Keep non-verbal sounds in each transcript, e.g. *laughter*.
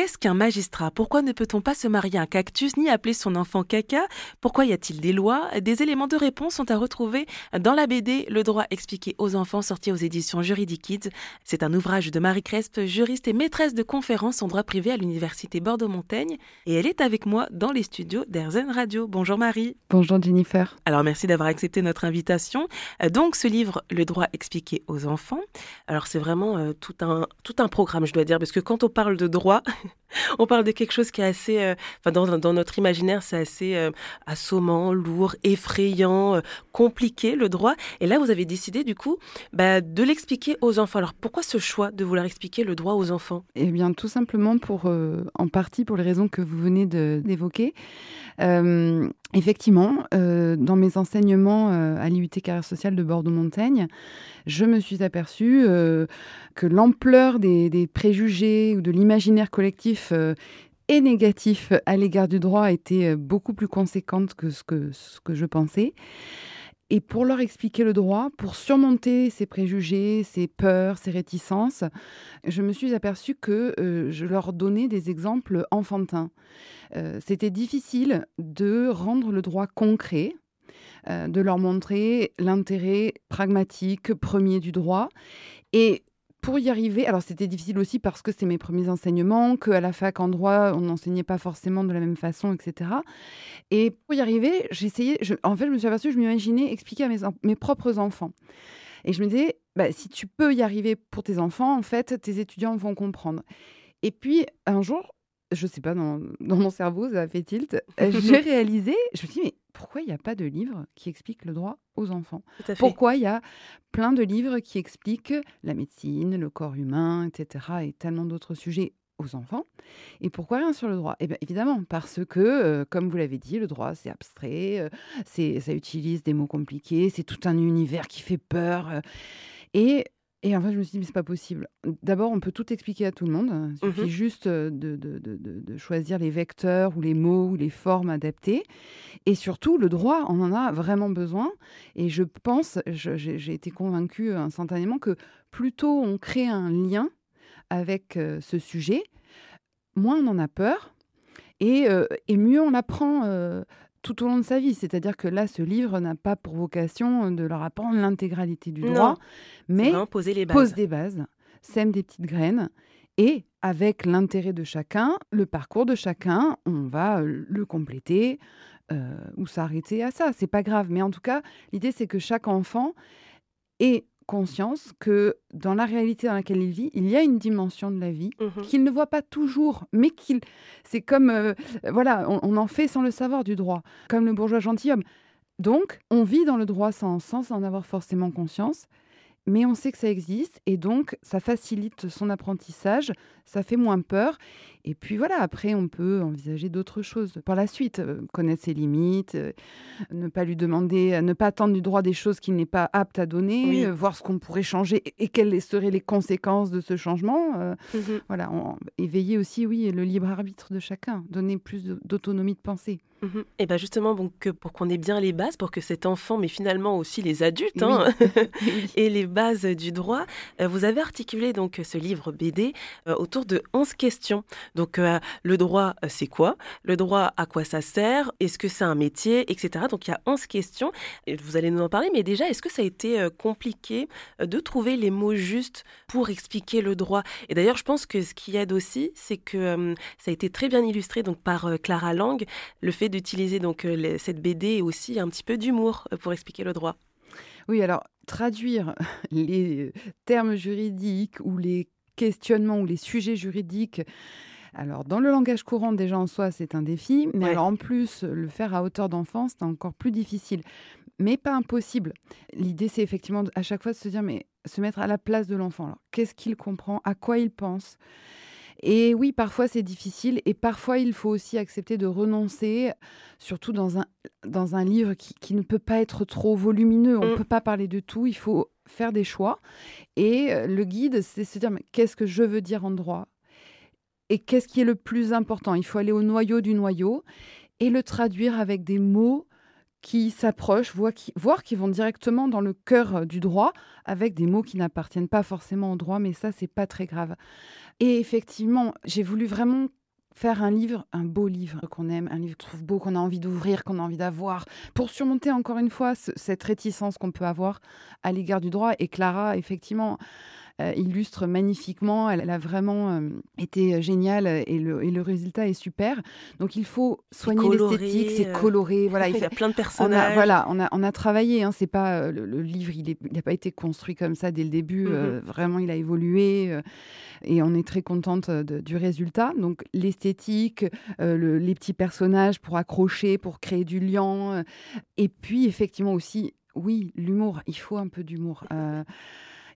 Qu'est-ce qu'un magistrat? Pourquoi ne peut-on pas se marier un cactus ni appeler son enfant caca? Pourquoi y a-t-il des lois? Des éléments de réponse sont à retrouver dans la BD Le droit expliqué aux enfants sorti aux éditions Juridikids. C'est un ouvrage de Marie Crespe, juriste et maîtresse de conférences en droit privé à l'université Bordeaux-Montaigne et elle est avec moi dans les studios d'Airzen Radio. Bonjour Marie. Bonjour Jennifer. Alors merci d'avoir accepté notre invitation. Donc ce livre Le droit expliqué aux enfants. Alors c'est vraiment euh, tout un tout un programme je dois dire parce que quand on parle de droit *laughs* *laughs* on parle de quelque chose qui est assez, euh, enfin dans, notre imaginaire, c'est assez euh, assommant, lourd, effrayant, euh, compliqué le droit. Et là, vous avez décidé du coup bah, de l'expliquer aux enfants. Alors pourquoi ce choix de vouloir expliquer le droit aux enfants? Eh bien, tout simplement pour, en partie pour les raisons que vous venez d'évoquer. Effectivement, dans mes enseignements à l'IUT Carrière Sociale de Bordeaux-Montaigne, je me suis aperçue que l'ampleur des, préjugés ou de l'imaginaire collectif euh, et négatif à l'égard du droit était euh, beaucoup plus conséquente que, ce que je pensais. Et pour leur expliquer le droit, pour surmonter ces préjugés, ces peurs, ces réticences, je me suis aperçue que euh, je leur donnais des exemples enfantins. C'était difficile de rendre le droit concret, de leur montrer l'intérêt pragmatique premier du droit. Et pour y arriver, alors c'était difficile aussi parce que c'était mes premiers enseignements, qu'à la fac en droit, on n'enseignait pas forcément de la même façon, etc. Et pour y arriver, j'essayais, en fait, je me suis aperçue, je m'imaginais expliquer à mes, mes propres enfants. Et je me disais, bah, si tu peux y arriver pour tes enfants, en fait, tes étudiants vont comprendre. Et puis, un jour, je sais pas, dans, dans mon cerveau, ça a fait tilt, *laughs* j'ai réalisé, je me suis dit, mais pourquoi il n'y a pas de livre qui explique le droit aux enfants? Pourquoi il y a plein de livres qui expliquent la médecine, le corps humain, etc., et tellement d'autres sujets aux enfants? Et pourquoi rien sur le droit? Eh bien évidemment, parce que, euh, comme vous l'avez dit, le droit, c'est abstrait, euh, c'est, ça utilise des mots compliqués, c'est tout un univers qui fait peur. Euh, et et en fait, je me suis dit, mais c'est pas possible. D'abord, on peut tout expliquer à tout le monde. Il suffit mmh juste de, de, de, de, choisir les vecteurs ou les mots ou les formes adaptées. Et surtout, le droit, on en a vraiment besoin. Et je pense, j'ai été convaincue instantanément que plutôt on crée un lien avec ce sujet, moins on en a peur et, et mieux on apprend tout au long de sa vie. C'est-à-dire que là, ce livre n'a pas pour vocation de leur apprendre l'intégralité du droit, mais poser les pose des bases, sème des petites graines. Et avec l'intérêt de chacun, le parcours de chacun, on va euh, le compléter euh, ou s'arrêter à ça. C'est pas grave. Mais en tout cas, l'idée, c'est que chaque enfant ait conscience que dans la réalité dans laquelle il vit, il y a une dimension de la vie mmh qu'il ne voit pas toujours, mais qu'il, c'est comme, euh, voilà, on, en fait sans le savoir du droit, comme le bourgeois gentilhomme. Donc, on vit dans le droit sans, sans en avoir forcément conscience mais on sait que ça existe et donc ça facilite son apprentissage, ça fait moins peur. Et puis voilà, après, on peut envisager d'autres choses par la suite, euh, connaître ses limites, euh, ne pas lui demander, euh, ne pas attendre du droit des choses qu'il n'est pas apte à donner, voir ce qu'on pourrait changer et, quelles seraient les conséquences de ce changement. Mmh voilà, éveiller aussi, oui, le libre arbitre de chacun, donner plus d'autonomie de pensée. Mmh et bien justement, donc, pour qu'on ait bien les bases, pour que cet enfant, mais finalement aussi les adultes, hein, *laughs* *laughs* et les bases du droit, euh, vous avez articulé donc ce livre BD euh, autour de 11 questions. Donc euh, le droit, c'est quoi? Le droit, à quoi ça sert? Est-ce que c'est un métier? Etc. Donc il y a 11 questions. Et vous allez nous en parler, mais déjà, est-ce que ça a été compliqué de trouver les mots justes pour expliquer le droit? Et d'ailleurs, je pense que ce qui aide aussi, c'est que ça a été très bien illustré donc par Clara Lang, le fait d'utiliser donc euh, cette BD et aussi un petit peu d'humour euh, pour expliquer le droit. Oui, alors traduire *laughs* les euh, termes juridiques ou les questionnements ou les sujets juridiques alors, dans le langage courant, déjà en soi, c'est un défi, mais alors en plus, le faire à hauteur d'enfant, c'est encore plus difficile, mais pas impossible. L'idée, c'est effectivement à chaque fois de se dire, mais se mettre à la place de l'enfant. Alors, qu'est-ce qu'il comprend? À quoi il pense? Et oui, parfois c'est difficile et parfois il faut aussi accepter de renoncer, surtout dans un, dans un livre qui, ne peut pas être trop volumineux. On ne mmh. peut pas parler de tout, il faut faire des choix. Et euh, le guide, c'est se dire qu'est-ce que je veux dire en droit? Et qu'est-ce qui est le plus important? Il faut aller au noyau du noyau et le traduire avec des mots qui s'approchent, voire qui vont directement dans le cœur du droit, avec des mots qui n'appartiennent pas forcément au droit, mais ça, c'est pas très grave. Et effectivement, j'ai voulu vraiment faire un livre, un beau livre qu'on aime, un livre qu'on trouve beau, qu'on a envie d'ouvrir, qu'on a envie d'avoir, pour surmonter encore une fois cette réticence qu'on peut avoir à l'égard du droit. Et Clara, effectivement, euh, illustre magnifiquement. Elle, a vraiment euh, été géniale et le, et le, résultat est super. Donc il faut soigner l'esthétique, c'est euh, coloré. Voilà, il, y a plein de personnages. voilà, on a, on a travaillé. Hein, c'est pas le, livre, il n'a pas été construit comme ça dès le début. Mm-hmm. vraiment, il a évolué et on est très contente du résultat. Donc l'esthétique, les petits personnages pour accrocher, pour créer du lien, et puis effectivement aussi, oui, l'humour. Il faut un peu d'humour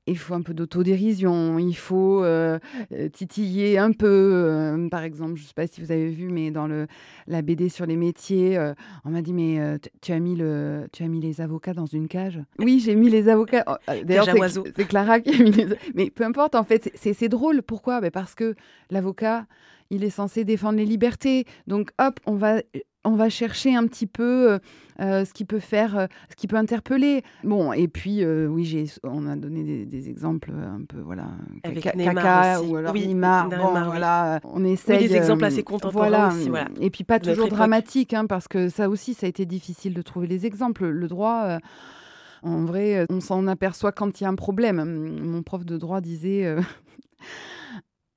il faut un peu d'autodérision, il faut euh, euh, titiller un peu. Euh, par exemple, je ne sais pas si vous avez vu, mais dans le, la BD sur les métiers, on m'a dit mais tu as mis le, tu as mis les avocats dans une cage? Oui, j'ai mis les avocats. Oh, d'ailleurs, c'est Clara qui a mis les. Mais peu importe, en fait, c'est drôle. Pourquoi? Ben Parce que l'avocat, il est censé défendre les libertés. Donc, hop, on va on va chercher un petit peu euh, euh, ce qui peut faire, euh, ce qui peut interpeller. Bon, et puis oui, j'ai, on a donné des, exemples un peu voilà, Avec caca ou alors oui, Neymar. Bon, voilà, on essaye. Oui, des exemples assez contemporains voilà, aussi, voilà. Et puis pas toujours dramatiques, hein, parce que ça aussi, ça a été difficile de trouver les exemples. Le droit. en vrai, on s'en aperçoit quand il y a un problème. Mon prof de droit disait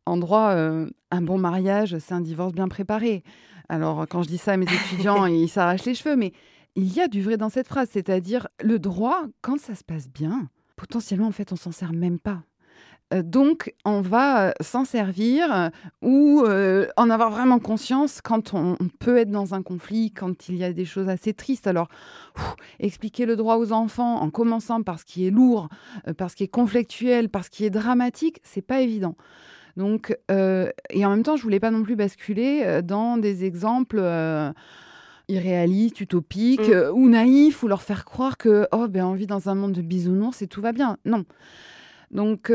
en droit, un bon mariage, c'est un divorce bien préparé. Alors, quand je dis ça à mes étudiants, *laughs* ils s'arrachent les cheveux, mais il y a du vrai dans cette phrase, c'est-à-dire le droit, quand ça se passe bien, potentiellement, en fait, on s'en sert même pas. Euh, donc, on va euh, s'en servir euh, ou en avoir vraiment conscience quand on, peut être dans un conflit, quand il y a des choses assez tristes. Alors, expliquer le droit aux enfants en commençant par ce qui est lourd, par ce qui est conflictuel, par ce qui est dramatique, c'est pas évident. Donc, euh, et en même temps, je voulais pas non plus basculer euh, dans des exemples euh, irréalistes, utopiques mm. ou naïfs, ou leur faire croire que oh ben on vit dans un monde de bisounours et tout va bien. Non. Donc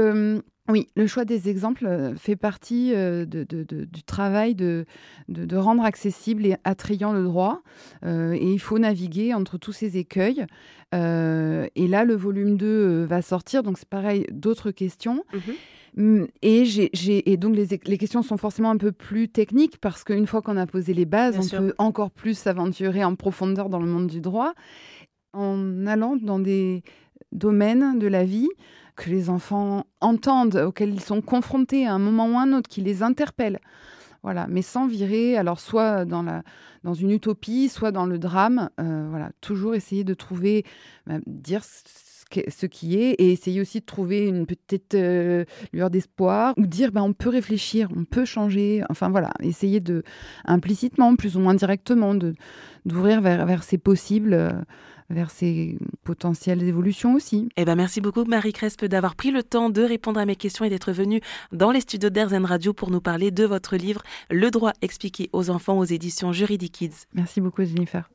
oui, le choix des exemples fait partie du travail de, de, rendre accessible et attrayant le droit. et il faut naviguer entre tous ces écueils. et là, le volume 2 va sortir, donc c'est pareil, d'autres questions. Mm, et, et donc les, les, questions sont forcément un peu plus techniques parce qu'une fois qu'on a posé les bases, on peut encore plus s'aventurer en profondeur dans le monde du droit en allant dans des domaines de la vie que les enfants entendent, auxquels ils sont confrontés à un moment ou à un autre, qui les interpellent. Voilà, mais sans virer, alors soit dans, la, dans une utopie, soit dans le drame. Euh, voilà, toujours essayer de trouver, bah, dire ce qui est et essayer aussi de trouver une petite euh, lueur d'espoir ou dire ben, on peut réfléchir, on peut changer. Enfin voilà, essayer de implicitement, plus ou moins directement, d'ouvrir vers, vers ces possibles. Vers ces potentielles évolutions aussi. Eh ben merci beaucoup Marie Crespe d'avoir pris le temps de répondre à mes questions et d'être venue dans les studios d'Airzen Radio pour nous parler de votre livre Le droit expliqué aux enfants aux éditions Juridic Kids. Merci beaucoup Jennifer.